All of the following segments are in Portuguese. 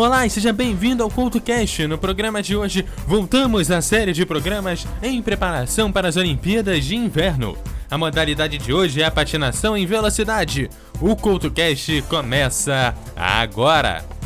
Olá e seja bem-vindo ao CultoCast. No programa de hoje, voltamos à série de programas em preparação para as Olimpíadas de Inverno. A modalidade de hoje é a patinação em velocidade. O CultoCast começa agora!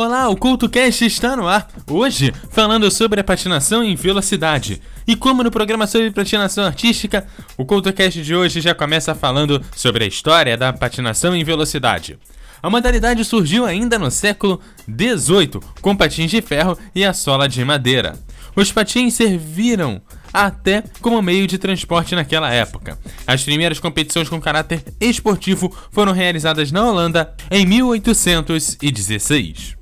Olá, o CultoCast está no ar. Hoje, falando sobre a patinação em velocidade. E como no programa sobre patinação artística, o CultoCast de hoje já começa falando sobre a história da patinação em velocidade. A modalidade surgiu ainda no século XVIII, com patins de ferro e a sola de madeira. Os patins serviram até como meio de transporte naquela época. As primeiras competições com caráter esportivo foram realizadas na Holanda em 1816.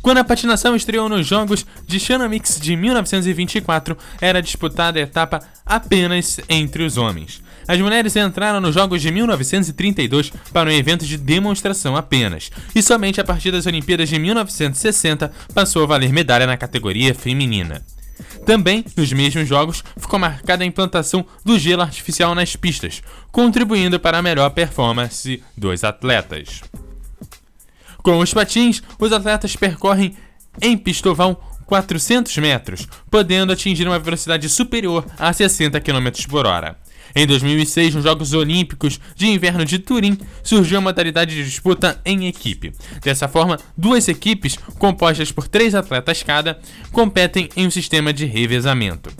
Quando a patinação estreou nos Jogos de Chamonix de 1924, era disputada a etapa apenas entre os homens. As mulheres entraram nos Jogos de 1932 para um evento de demonstração apenas, e somente a partir das Olimpíadas de 1960 passou a valer medalha na categoria feminina. Também, nos mesmos jogos, ficou marcada a implantação do gelo artificial nas pistas, contribuindo para a melhor performance dos atletas. Com os patins, os atletas percorrem em pistoval 400 metros, podendo atingir uma velocidade superior a 60 km por hora. Em 2006, nos Jogos Olímpicos de Inverno de Turim, surgiu a modalidade de disputa em equipe. Dessa forma, duas equipes, compostas por três atletas cada, competem em um sistema de revezamento.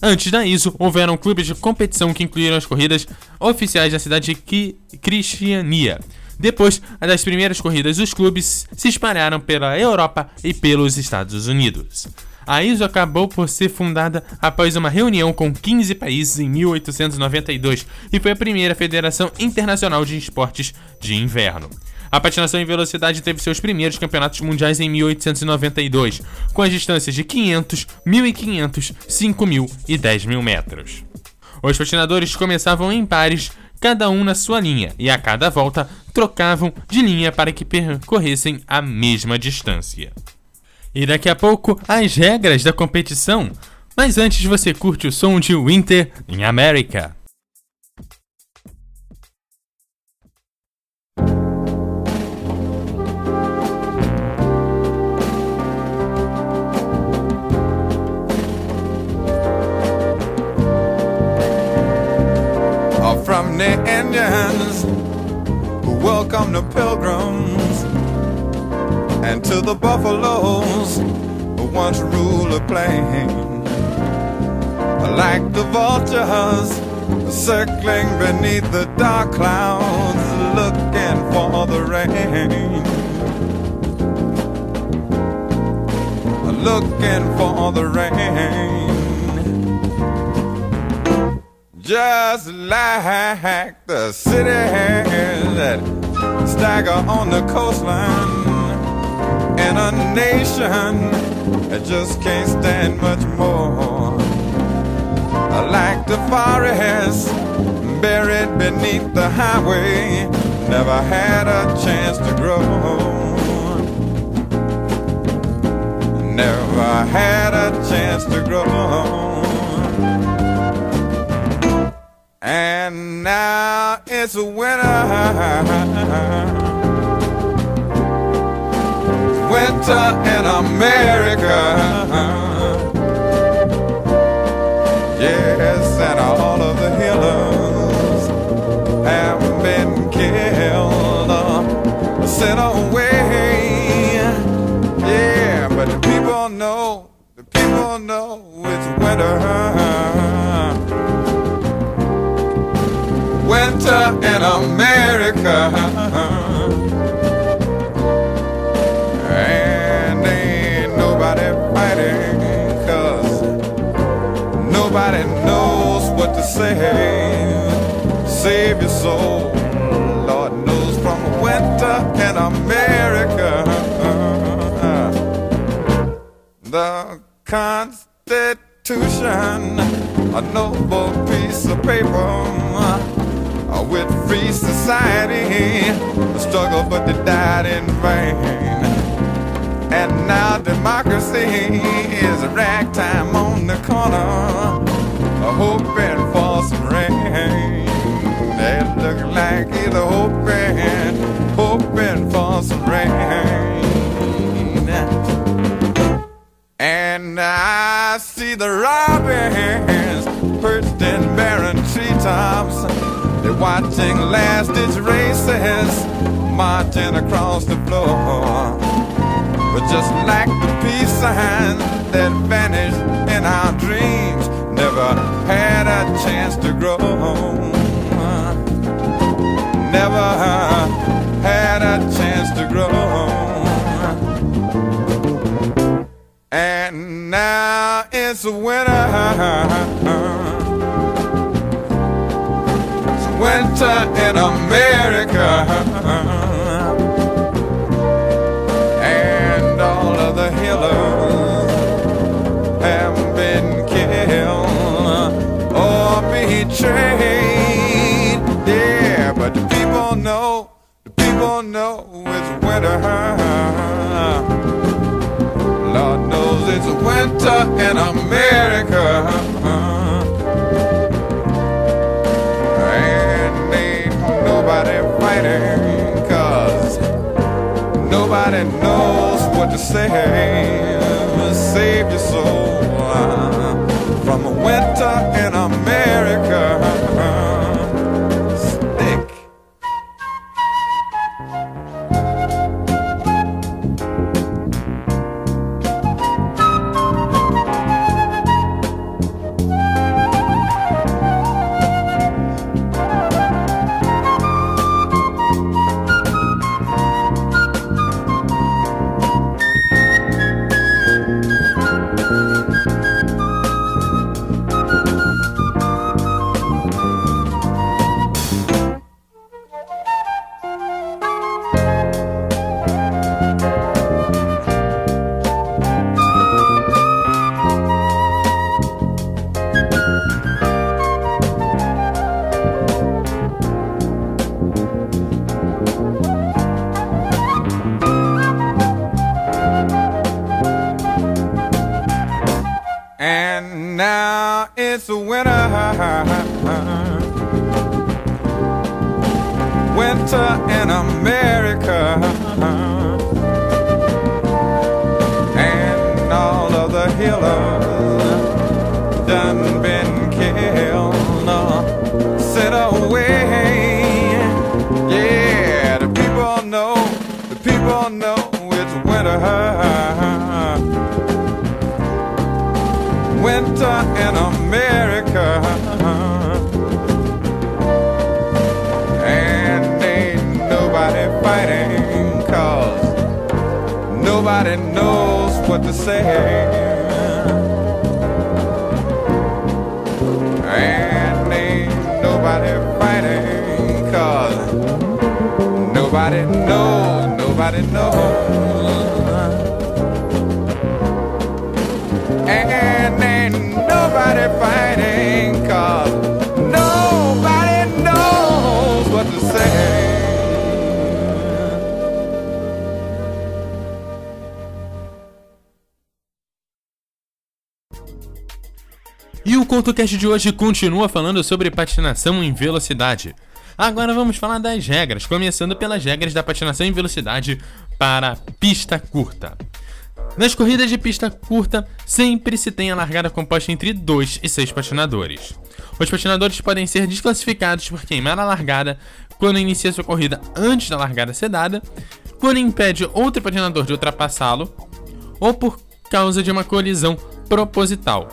Antes da ISO, houveram clubes de competição que incluíram as corridas oficiais da cidade de Cristiania, depois das primeiras corridas, os clubes se espalharam pela Europa e pelos Estados Unidos. A ISO acabou por ser fundada após uma reunião com 15 países em 1892 e foi a primeira federação internacional de esportes de inverno. A patinação em velocidade teve seus primeiros campeonatos mundiais em 1892, com as distâncias de 500, 1500, 5000 e 10 mil metros. Os patinadores começavam em pares cada um na sua linha, e a cada volta trocavam de linha para que percorressem a mesma distância. E daqui a pouco, as regras da competição. Mas antes você curte o som de Winter in America. The buffaloes once ruled the plain. Like the vultures circling beneath the dark clouds looking for the rain. Looking for the rain. just like the cities that stagger on the coastline in a nation that just can't stand much more. Like the forest buried beneath the highway, never had a chance to grow. Never had a chance to grow. And now it's winter. Winter in America. What to say. Save your soul, Lord knows, from winter in America. The Constitution, a noble piece of paper uh, with free society. The struggle, but they died in vain. And now democracy is a ragtime on the corner, hoping for some rain. It look like he's hoping, hoping for some rain. And I see the robins perched in barren treetops. They're watching last ditch races marching across the floor. But just like the peace sign that vanished chance to grow. Never had a chance to grow. And now it's winter. It's winter in America. People know it's winter. Lord knows it's winter in America. And ain't nobody fighting, cause nobody knows what to say. Save your soul uh, from winter in America. Now it's winter. Winter in America. And all of the healers done been killed. or Sent away. Yeah, the people know, the people know it's winter America. And ain't nobody fighting cause nobody knows what to say. And ain't nobody fighting cause nobody knows, nobody knows. Fighting cause nobody knows what to say. E o CoutoCast de hoje continua falando sobre patinação em velocidade. Agora vamos falar das regras, começando pelas regras da patinação em velocidade para pista curta. Nas corridas de pista curta, sempre se tem a largada composta entre 2 e 6 patinadores. Os patinadores podem ser desclassificados por queimar a largada quando inicia sua corrida antes da largada ser dada, quando impede outro patinador de ultrapassá-lo, ou por causa de uma colisão proposital.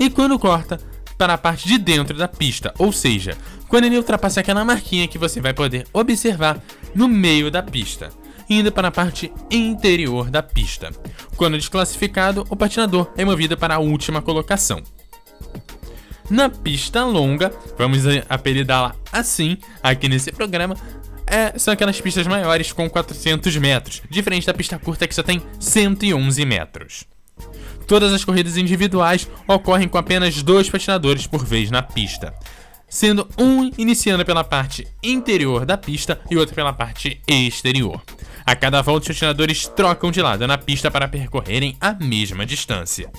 E quando corta para a parte de dentro da pista, ou seja, quando ele ultrapassa aquela marquinha que você vai poder observar no meio da pista, indo para a parte interior da pista. Quando desclassificado, o patinador é movido para a última colocação. Na pista longa, vamos apelidá-la assim aqui nesse programa, é, são aquelas pistas maiores com 400 metros, diferente da pista curta que só tem 111 metros. Todas as corridas individuais ocorrem com apenas dois patinadores por vez na pista, sendo um iniciando pela parte interior da pista e outro pela parte exterior. A cada volta, os patinadores trocam de lado na pista para percorrerem a mesma distância.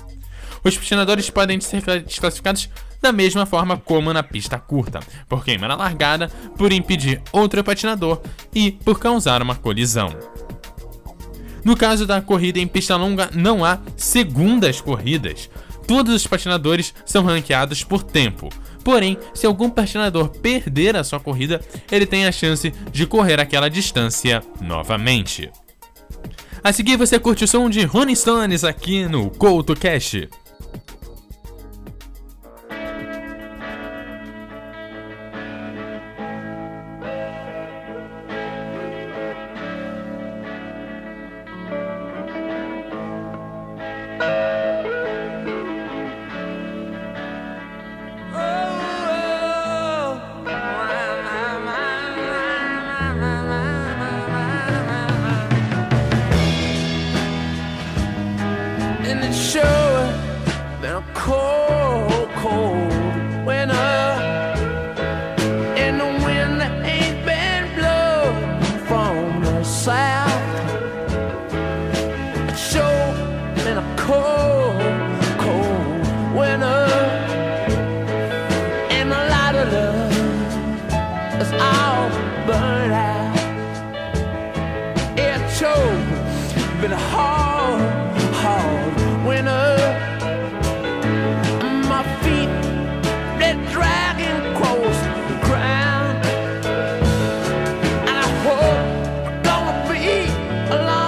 Os patinadores podem ser desclassificados da mesma forma como na pista curta, por queimar a largada, por impedir outro patinador e por causar uma colisão. No caso da corrida em pista longa, não há segundas corridas. Todos os patinadores são ranqueados por tempo, Porém, se algum patinador perder a sua corrida, ele tem a chance de correr aquela distância novamente. A seguir você curte o som de Rolling Stones aqui no CoutoCast. in the shower, i'm cold, cold I. alive.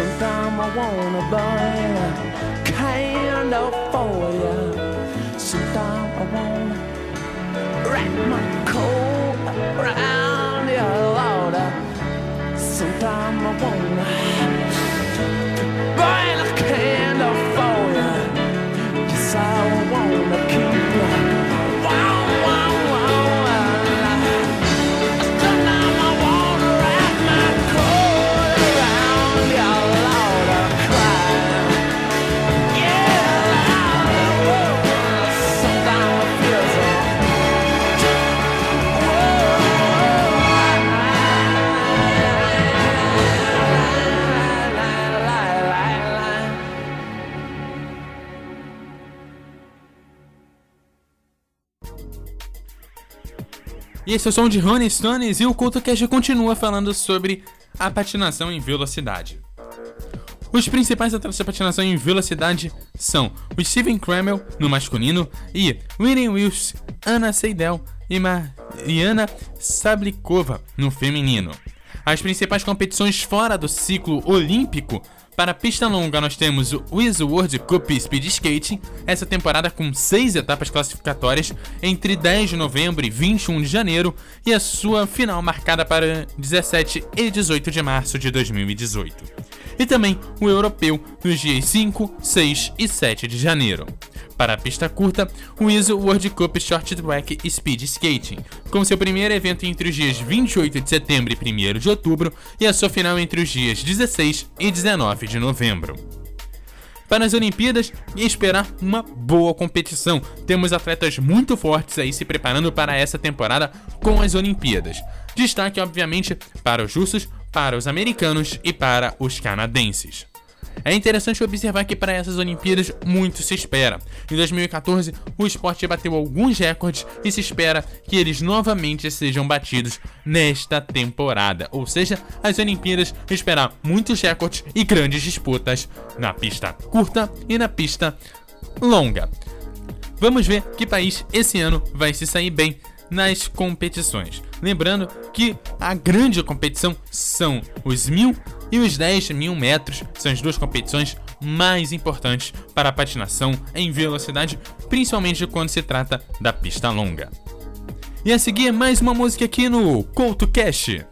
I wanna burn a candle for you. Sometimes I wanna wrap my coat around your Lord. Sometimes I wanna E esse é o som de Rolling Stones e o CultoCast continua falando sobre a patinação em velocidade. Os principais atletas de patinação em velocidade são o Steven Kremel no masculino e Winnie Wills, Ana Seidel e Mariana Sablikova no feminino. As principais competições fora do ciclo olímpico para a pista longa nós temos o Wiz World Cup Speed Skating, essa temporada com seis etapas classificatórias entre 10 de novembro e 21 de janeiro e a sua final marcada para 17 e 18 de março de 2018 e também o europeu nos dias 5, 6 e 7 de janeiro. Para a pista curta, o ISO World Cup Short Track Speed Skating, com seu primeiro evento entre os dias 28 de setembro e 1 de outubro e a sua final entre os dias 16 e 19 de novembro. Para as Olimpíadas esperar uma boa competição. Temos atletas muito fortes aí se preparando para essa temporada com as Olimpíadas. Destaque, obviamente, para os russos, para os americanos e para os canadenses. É interessante observar que para essas Olimpíadas muito se espera. Em 2014, o esporte bateu alguns recordes e se espera que eles novamente sejam batidos nesta temporada. Ou seja, as Olimpíadas esperar muitos recordes e grandes disputas na pista curta e na pista longa. Vamos ver que país esse ano vai se sair bem nas competições. Lembrando que a grande competição são os mil e os 10 mil metros, são as duas competições mais importantes para a patinação em velocidade, principalmente quando se trata da pista longa. E a seguir, mais uma música aqui no Couto Cash.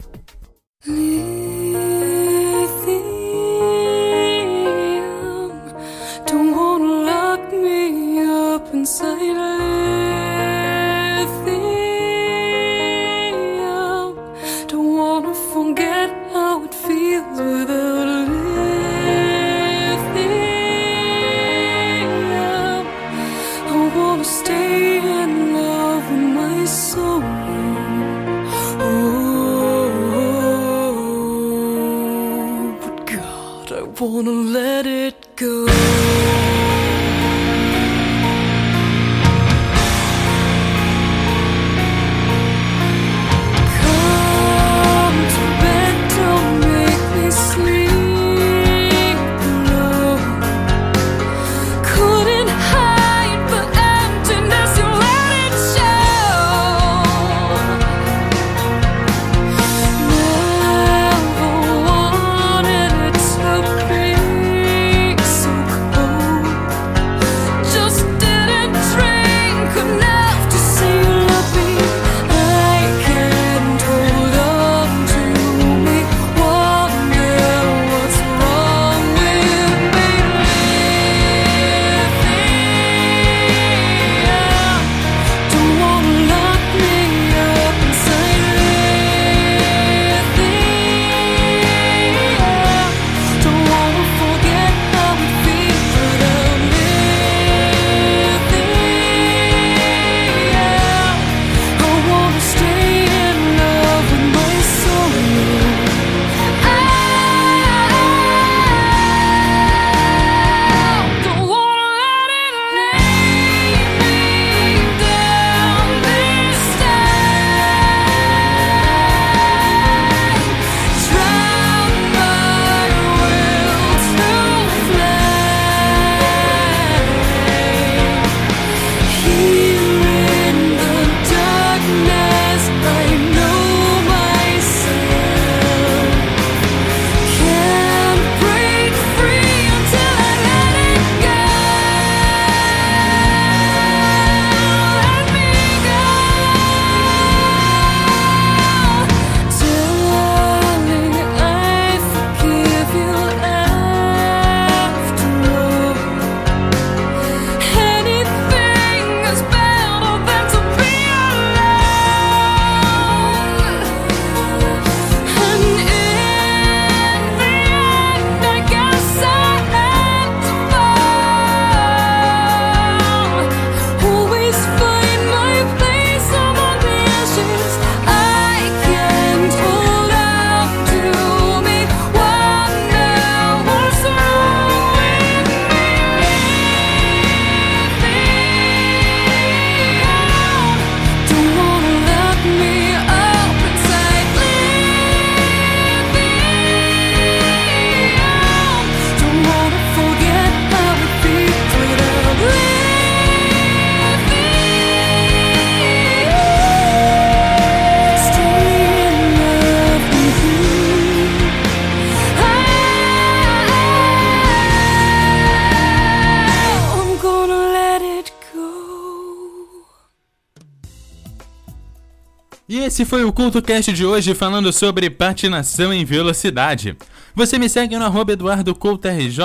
Esse foi o CultoCast de hoje falando sobre patinação em velocidade. Você me segue no arroba EduardoCoutoRJ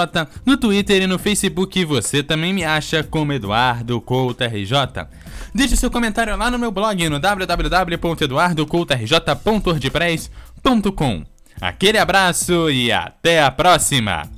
no Twitter e no Facebook e você também me acha como EduardoCoutoRJ. Deixe seu comentário lá no meu blog no www.eduardocoutorj.wordpress.com. Aquele abraço e até a próxima!